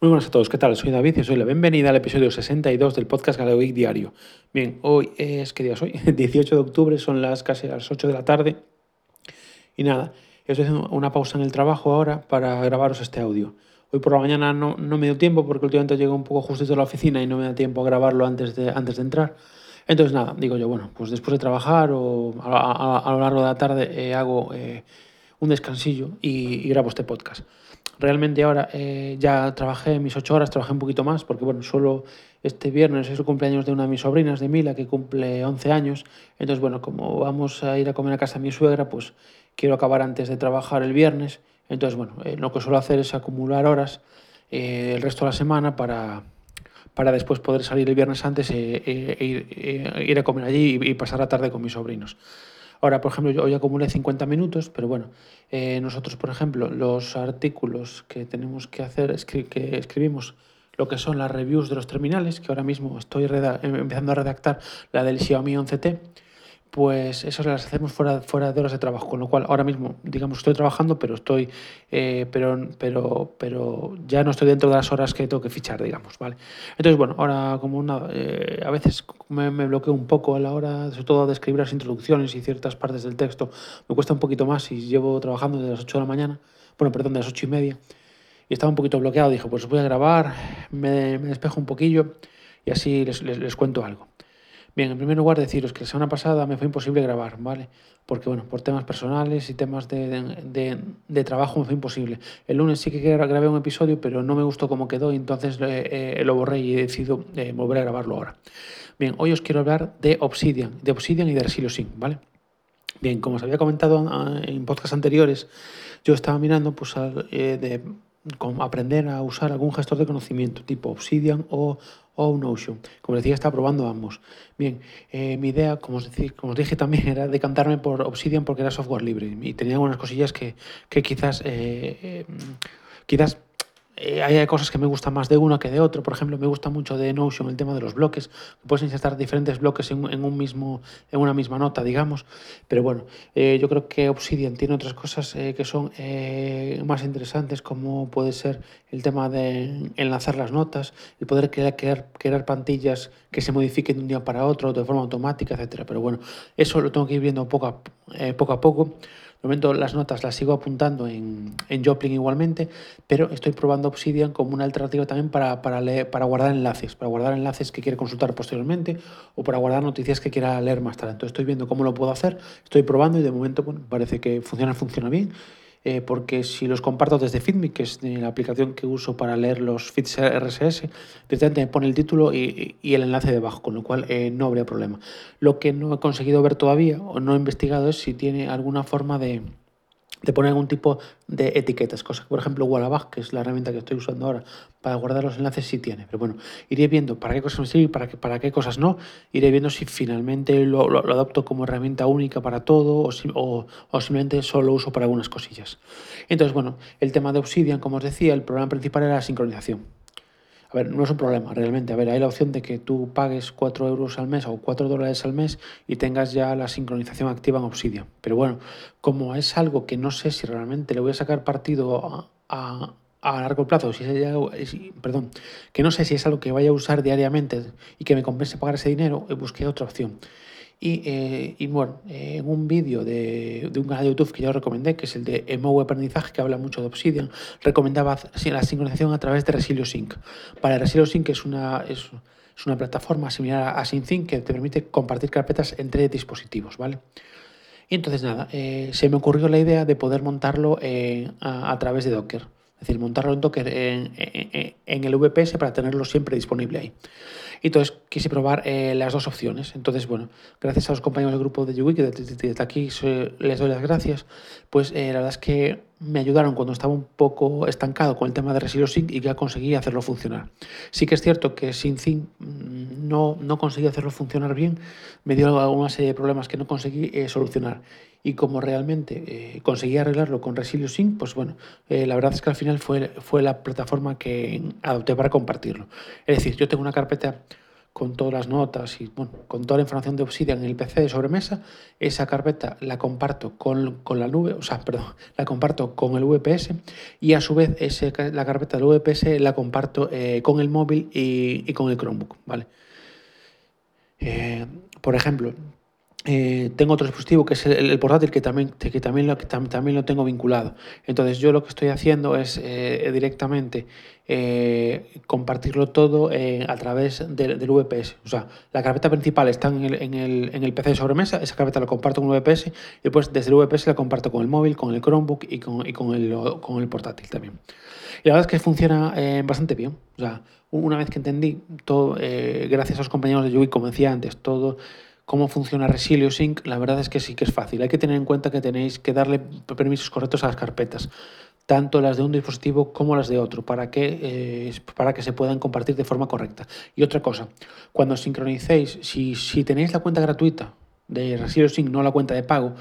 Muy buenas a todos, ¿qué tal? Soy David y os doy la bienvenida al episodio 62 del podcast Galeo Geek Diario. Bien, hoy es, ¿qué día es hoy? 18 de octubre, son las casi las 8 de la tarde. Y nada, estoy haciendo una pausa en el trabajo ahora para grabaros este audio. Hoy por la mañana no, no me dio tiempo porque últimamente llego un poco justito a la oficina y no me da tiempo a grabarlo antes de, antes de entrar. Entonces nada, digo yo, bueno, pues después de trabajar o a, a, a lo largo de la tarde eh, hago eh, un descansillo y, y grabo este podcast realmente ahora eh, ya trabajé mis ocho horas, trabajé un poquito más, porque bueno, solo este viernes es el cumpleaños de una de mis sobrinas, de Mila, que cumple 11 años. Entonces, bueno, como vamos a ir a comer a casa de mi suegra, pues quiero acabar antes de trabajar el viernes. Entonces, bueno, eh, lo que suelo hacer es acumular horas eh, el resto de la semana para, para después poder salir el viernes antes e, ir a comer allí y pasar la tarde con mis sobrinos. Ahora, por ejemplo, yo hoy acumulé 50 minutos, pero bueno, eh, nosotros, por ejemplo, los artículos que tenemos que hacer, escri que escribimos lo que son las reviews de los terminales, que ahora mismo estoy empezando a redactar la del Xiaomi 11T, pues esas las hacemos fuera, fuera de horas de trabajo, con lo cual ahora mismo, digamos, estoy trabajando, pero estoy, eh, pero, pero, pero ya no estoy dentro de las horas que tengo que fichar, digamos, ¿vale? Entonces, bueno, ahora como nada, eh, a veces me, bloqueo un poco a la hora, sobre todo de escribir las introducciones y ciertas partes del texto, me cuesta un poquito más y llevo trabajando desde las 8 de la mañana, bueno, perdón, de las 8 y media, y estaba un poquito bloqueado, dije, pues voy a grabar, me, despejo un poquillo y así les, les cuento algo. Bien, en primer lugar deciros que la semana pasada me fue imposible grabar, ¿vale? Porque, bueno, por temas personales y temas de, de, de trabajo me fue imposible. El lunes sí que grabé un episodio, pero no me gustó cómo quedó y entonces eh, lo borré y he decidido eh, volver a grabarlo ahora. Bien, hoy os quiero hablar de Obsidian, de Obsidian y de Resilio Sync, ¿vale? Bien, como os había comentado ah, en podcasts anteriores, yo estaba mirando pues, eh, de aprender a usar algún gestor de conocimiento tipo Obsidian o, o Notion. Como decía, estaba probando ambos. Bien, eh, mi idea, como os, decía, como os, dije también, era decantarme por Obsidian porque era software libre y tenía algunas cosillas que, que quizás, eh, eh, quizás eh, hay cosas que me gustan más de una que de otro. Por ejemplo, me gusta mucho de Notion el tema de los bloques. Puedes insertar diferentes bloques en, en un mismo, en una misma nota, digamos. Pero bueno, eh, yo creo que Obsidian tiene otras cosas eh, que son eh, más interesantes, como puede ser el tema de enlazar las notas y poder crear, crear, crear plantillas que se modifiquen de un día para otro de forma automática, etcétera. Pero bueno, eso lo tengo que ir viendo poco a, eh, poco, a poco. De momento las notas las sigo apuntando en, en Joplin igualmente, pero estoy probando Obsidian como una alternativa también para, para, leer, para guardar enlaces, para guardar enlaces que quiere consultar posteriormente o para guardar noticias que quiera leer más tarde. Entonces estoy viendo cómo lo puedo hacer, estoy probando y de momento parece que funciona, funciona bien eh, porque si los comparto desde Feedme, que es la aplicación que uso para leer los feeds RSS, directamente me pone el título y, y el enlace debajo, con lo cual eh, no habría problema. Lo que no he conseguido ver todavía o no he investigado es si tiene alguna forma de, de poner algún tipo de etiquetas, cosa que por ejemplo Wallabag, que es la herramienta que estoy usando ahora para guardar los enlaces, sí tiene. Pero bueno, iré viendo para qué cosas me sirve y para qué, para qué cosas no. Iré viendo si finalmente lo, lo, lo adopto como herramienta única para todo o, si, o, o, simplemente solo lo uso para algunas cosillas. Entonces, bueno, el tema de Obsidian, como os decía, el problema principal era la sincronización. A ver, no es un problema realmente. A ver, hay la opción de que tú pagues 4 euros al mes o 4 dólares al mes y tengas ya la sincronización activa en Obsidian. Pero bueno, como es algo que no sé si realmente le voy a sacar partido a, largo plazo, si es, perdón, que no sé si es algo que vaya a usar diariamente y que me compense pagar ese dinero, busqué otra opción. Y, eh, y bueno, en un vídeo de, de, un canal de YouTube que yo recomendé, que es el de Emo Aprendizaje, que habla mucho de Obsidian, recomendaba la sincronización a través de Resilio Sync. Para Resilio Sync es una, es, es una plataforma similar a SyncThing que te permite compartir carpetas entre dispositivos, ¿vale? Y entonces nada, eh, se me ocurrió la idea de poder montarlo eh, a, través de Docker. Es decir, montarlo en Docker en el VPS para tenerlo siempre disponible ahí. Y entonces quise probar eh, las dos opciones. Entonces, bueno, gracias a los compañeros del grupo de YouWeek, que desde aquí les doy las gracias, pues eh, la verdad es que me ayudaron cuando estaba un poco estancado con el tema de Resilio Sync y ya conseguí hacerlo funcionar. Sí que es cierto que sin Sync no, no conseguí hacerlo funcionar bien, me dio una serie de problemas que no conseguí eh, solucionar. Y como realmente eh, conseguí arreglarlo con Resilio Sync, pues bueno, eh, la verdad es que al final fue, fue la plataforma que adopté para compartirlo. Es decir, yo tengo una carpeta con todas las notas y con toda la información de Obsidian en el PC de sobremesa, esa carpeta la comparto con, la nube, o sea, perdón, la comparto con el VPS y a su vez ese, la carpeta del VPS la comparto con el móvil y, con el Chromebook, ¿vale? Eh, por ejemplo, eh, tengo otro dispositivo que es el, portátil que también, que también, lo, también lo tengo vinculado. Entonces yo lo que estoy haciendo es eh, directamente eh, compartirlo todo a través del, VPS. O sea, la carpeta principal está en el, en, el, en el, PC de sobremesa, esa carpeta la comparto con el VPS y después desde el VPS la comparto con el móvil, con el Chromebook y con, y con, el, con el portátil también. Y la verdad es que funciona bastante bien. O sea, una vez que entendí todo, gracias a los compañeros de Yui, como decía antes, todo cómo funciona Resilio Sync, la verdad es que sí que es fácil. Hay que tener en cuenta que tenéis que darle permisos correctos a las carpetas, tanto las de un dispositivo como las de otro, para que, eh, para que se puedan compartir de forma correcta. Y otra cosa, cuando sincronicéis, si, si tenéis la cuenta gratuita de Resilio Sync, no la cuenta de pago,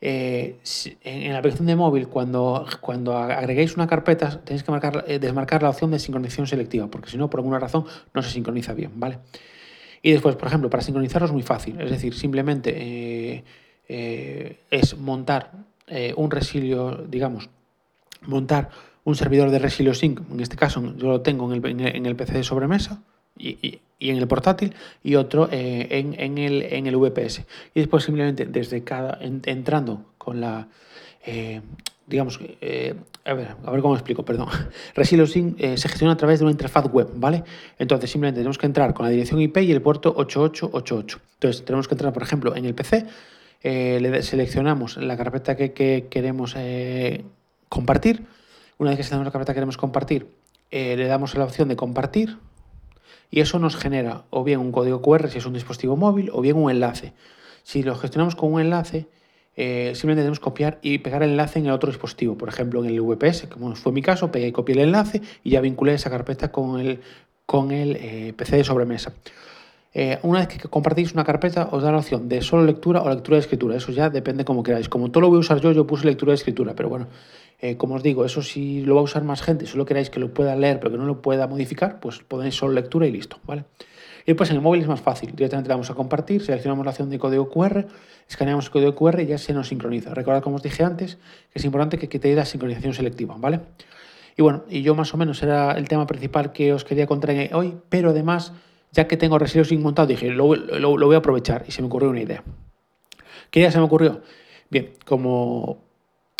eh, en la aplicación de móvil, cuando, cuando agreguéis una carpeta, tenéis que marcar, eh, desmarcar la opción de sincronización selectiva, porque si no, por alguna razón, no se sincroniza bien, ¿vale? Y después, por ejemplo, para sincronizarlo es muy fácil, es decir, simplemente eh, eh, es montar eh, un resilio, digamos, montar un servidor de resilio sync, en este caso yo lo tengo en el, en el PC de sobremesa y, y, en el portátil y otro en, en, el, en el VPS. Y después simplemente desde cada, entrando con la digamos, eh, a, ver, a ver cómo explico, perdón. Resilio eh, se gestiona a través de una interfaz web, ¿vale? Entonces simplemente tenemos que entrar con la dirección IP y el puerto 8888. Entonces tenemos que entrar, por ejemplo, en el PC, eh, le seleccionamos la carpeta que, queremos compartir. Una vez que seleccionamos la carpeta que queremos compartir, le damos la opción de compartir y eso nos genera o bien un código QR si es un dispositivo móvil o bien un enlace. Si lo gestionamos con un enlace, eh, simplemente tenemos copiar y pegar el enlace en el otro dispositivo. Por ejemplo, en el VPS, como fue mi caso, pegué y copié el enlace y ya vinculé esa carpeta con el, con el eh, PC de sobremesa. Eh, una vez que compartís una carpeta, os da la opción de solo lectura o lectura de escritura. Eso ya depende como queráis. Como todo lo voy a usar yo, yo puse lectura de escritura. Pero bueno, como os digo, eso si lo va a usar más gente, solo queráis que lo pueda leer pero que no lo pueda modificar, pues ponéis solo lectura y listo, ¿vale? Y pues en el móvil es más fácil. Directamente le damos a compartir, seleccionamos la opción de código QR, escaneamos el código QR y ya se nos sincroniza. Recordad, como os dije antes, que es importante que quitéis la sincronización selectiva, ¿vale? Y bueno, y yo más o menos era el tema principal que os quería contar hoy, pero además, ya que tengo Resilio Sync montado, dije, lo, voy a aprovechar y se me ocurrió una idea. ¿Qué idea se me ocurrió? Bien, como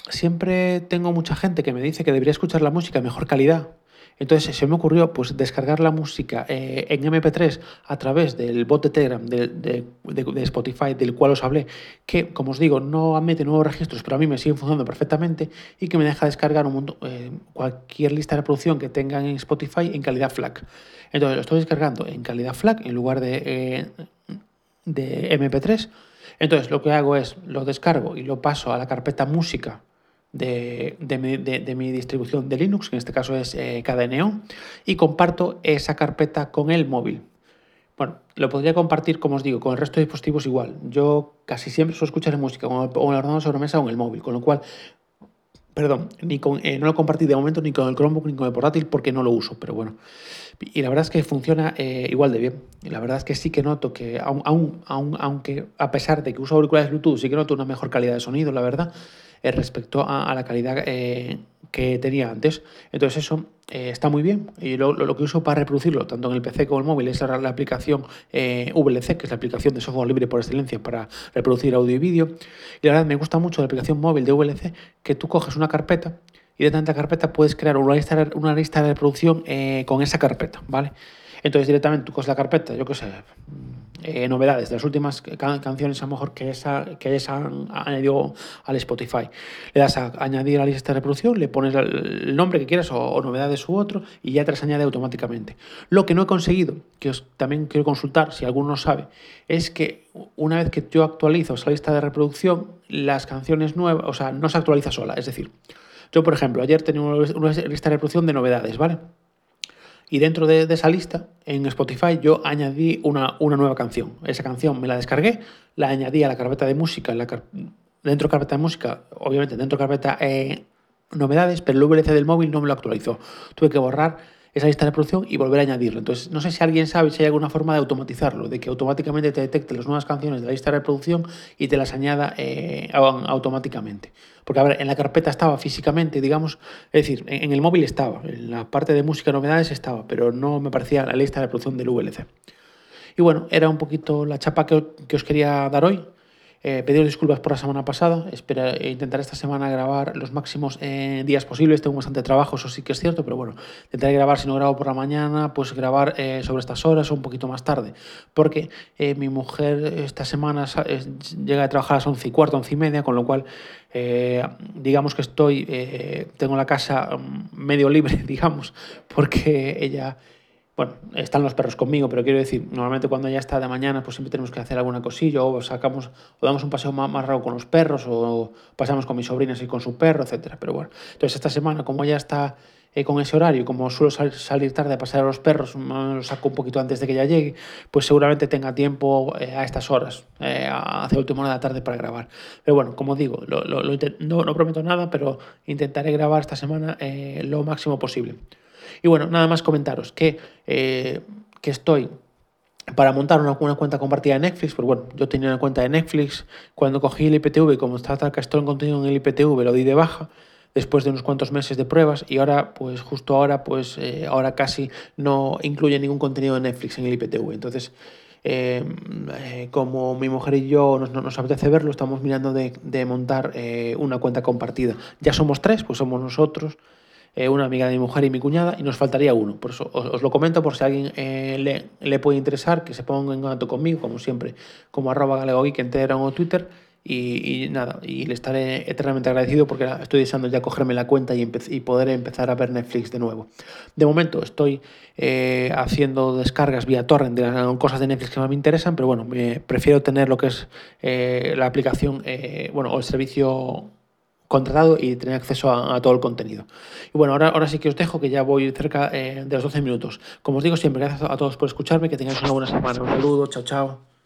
siempre tengo mucha gente que me dice que debería escuchar la música en mejor calidad entonces se me ocurrió pues, descargar la música eh, en MP3 a través del bot de Telegram de, Spotify, del cual os hablé, que como os digo, no admite nuevos registros, pero a mí me sigue funcionando perfectamente y que me deja descargar un mundo, eh, cualquier lista de reproducción que tengan en Spotify en calidad FLAC. Entonces lo estoy descargando en calidad FLAC en lugar de, eh, de MP3. Entonces lo que hago es lo descargo y lo paso a la carpeta música de, mi, distribución de Linux, que en este caso es eh, y comparto esa carpeta con el móvil. Bueno, lo podría compartir, como os digo, con el resto de dispositivos igual. Yo casi siempre suelo escuchar música o en el ordenador sobremesa o en el móvil, con lo cual, perdón, ni con, eh, no lo compartí de momento ni con el Chromebook ni con el portátil porque no lo uso, pero bueno. Y la verdad es que funciona eh, igual de bien. Y la verdad es que sí que noto que, aún, aunque a pesar de que uso auriculares Bluetooth, sí que noto una mejor calidad de sonido, la verdad. Eh, respecto a, la calidad eh, que tenía antes. Entonces eso eh, está muy bien y lo, que uso para reproducirlo, tanto en el PC como en el móvil, es la, aplicación VLC, que es la aplicación de software libre por excelencia para reproducir audio y vídeo. Y la verdad me gusta mucho la aplicación móvil de VLC, que tú coges una carpeta y de tanta carpeta puedes crear una lista, una lista de reproducción con esa carpeta, ¿vale? Entonces directamente tú coges la carpeta, yo qué sé, eh, novedades de las últimas canciones a lo mejor que, esa, que hayas añadido al Spotify. Le das a añadir a la lista de reproducción, le pones el nombre que quieras o, novedades u otro y ya te las añade automáticamente. Lo que no he conseguido, que os también quiero consultar si alguno sabe, es que una vez que yo actualizo esa lista de reproducción, las canciones nuevas, o sea, no se actualiza sola. Es decir, yo por ejemplo, ayer tenía una lista de reproducción de novedades, ¿vale? Y dentro de, esa lista, en Spotify, yo añadí una, una, nueva canción. Esa canción me la descargué, la añadí a la carpeta de música, la dentro de carpeta de música, obviamente dentro de carpeta eh, novedades, pero el VLC del móvil no me lo actualizó. Tuve que borrar esa lista de reproducción y volver a añadirlo. Entonces, no sé si alguien sabe si hay alguna forma de automatizarlo, de que automáticamente te detecte las nuevas canciones de la lista de reproducción y te las añada eh, automáticamente. Porque, a ver, en la carpeta estaba físicamente, digamos, es decir, en, el móvil estaba, en la parte de música novedades estaba, pero no me parecía la lista de reproducción del VLC. Y bueno, era un poquito la chapa que os quería dar hoy. Eh, pediros disculpas por la semana pasada. Espera, eh, intentaré esta semana grabar los máximos eh, días posibles. Tengo bastante trabajo, eso sí que es cierto, pero bueno, intentaré grabar, si no grabo por la mañana, pues grabar eh, sobre estas horas o un poquito más tarde. Porque mi mujer esta semana llega a trabajar a las 11 y cuarto, 11 y media, con lo cual digamos que estoy, tengo la casa mm, medio libre, digamos, porque ella bueno, están los perros conmigo, pero quiero decir, normalmente cuando ya está de mañana, pues siempre tenemos que hacer alguna cosilla, o sacamos, o damos un paseo más, raro con los perros, o pasamos con mis sobrinas y con su perro, etcétera. Pero bueno, entonces esta semana, como ya está eh, con ese horario, como suelo salir tarde a pasar a los perros, lo saco un poquito antes de que ya llegue, pues seguramente tenga tiempo eh, a estas horas, eh, hacia última hora de la tarde para grabar. Pero bueno, como digo, no, no, prometo nada, pero intentaré grabar esta semana lo máximo posible. Y bueno, nada más comentaros que, eh, que estoy para montar una, cuenta compartida de Netflix, pues bueno, yo tenía una cuenta de Netflix cuando cogí el IPTV, como que estoy en contenido en el IPTV, lo di de baja después de unos cuantos meses de pruebas y ahora, pues justo ahora, pues eh, ahora casi no incluye ningún contenido de Netflix en el IPTV. Entonces, eh, como mi mujer y yo nos, nos apetece verlo, estamos mirando de, de montar una cuenta compartida. Ya somos tres, pues somos nosotros, eh, una amiga de mi mujer y mi cuñada, y nos faltaría uno. Por eso os, lo comento por si a alguien eh, le, le, puede interesar, que se ponga en contacto conmigo, como siempre, como arroba galegogeek en Telegram o Twitter. Y, y, nada, y le estaré eternamente agradecido porque estoy deseando ya cogerme la cuenta y, y poder empezar a ver Netflix de nuevo. De momento estoy eh, haciendo descargas vía torrent de las cosas de Netflix que más me interesan, pero bueno, prefiero tener lo que es la aplicación, bueno, o el servicio contratado y tener acceso a, todo el contenido. Y bueno, ahora, ahora sí que os dejo, que ya voy cerca eh, de los 12 minutos. Como os digo siempre, gracias a todos por escucharme, que tengáis una buena semana. Un saludo, chao, chao.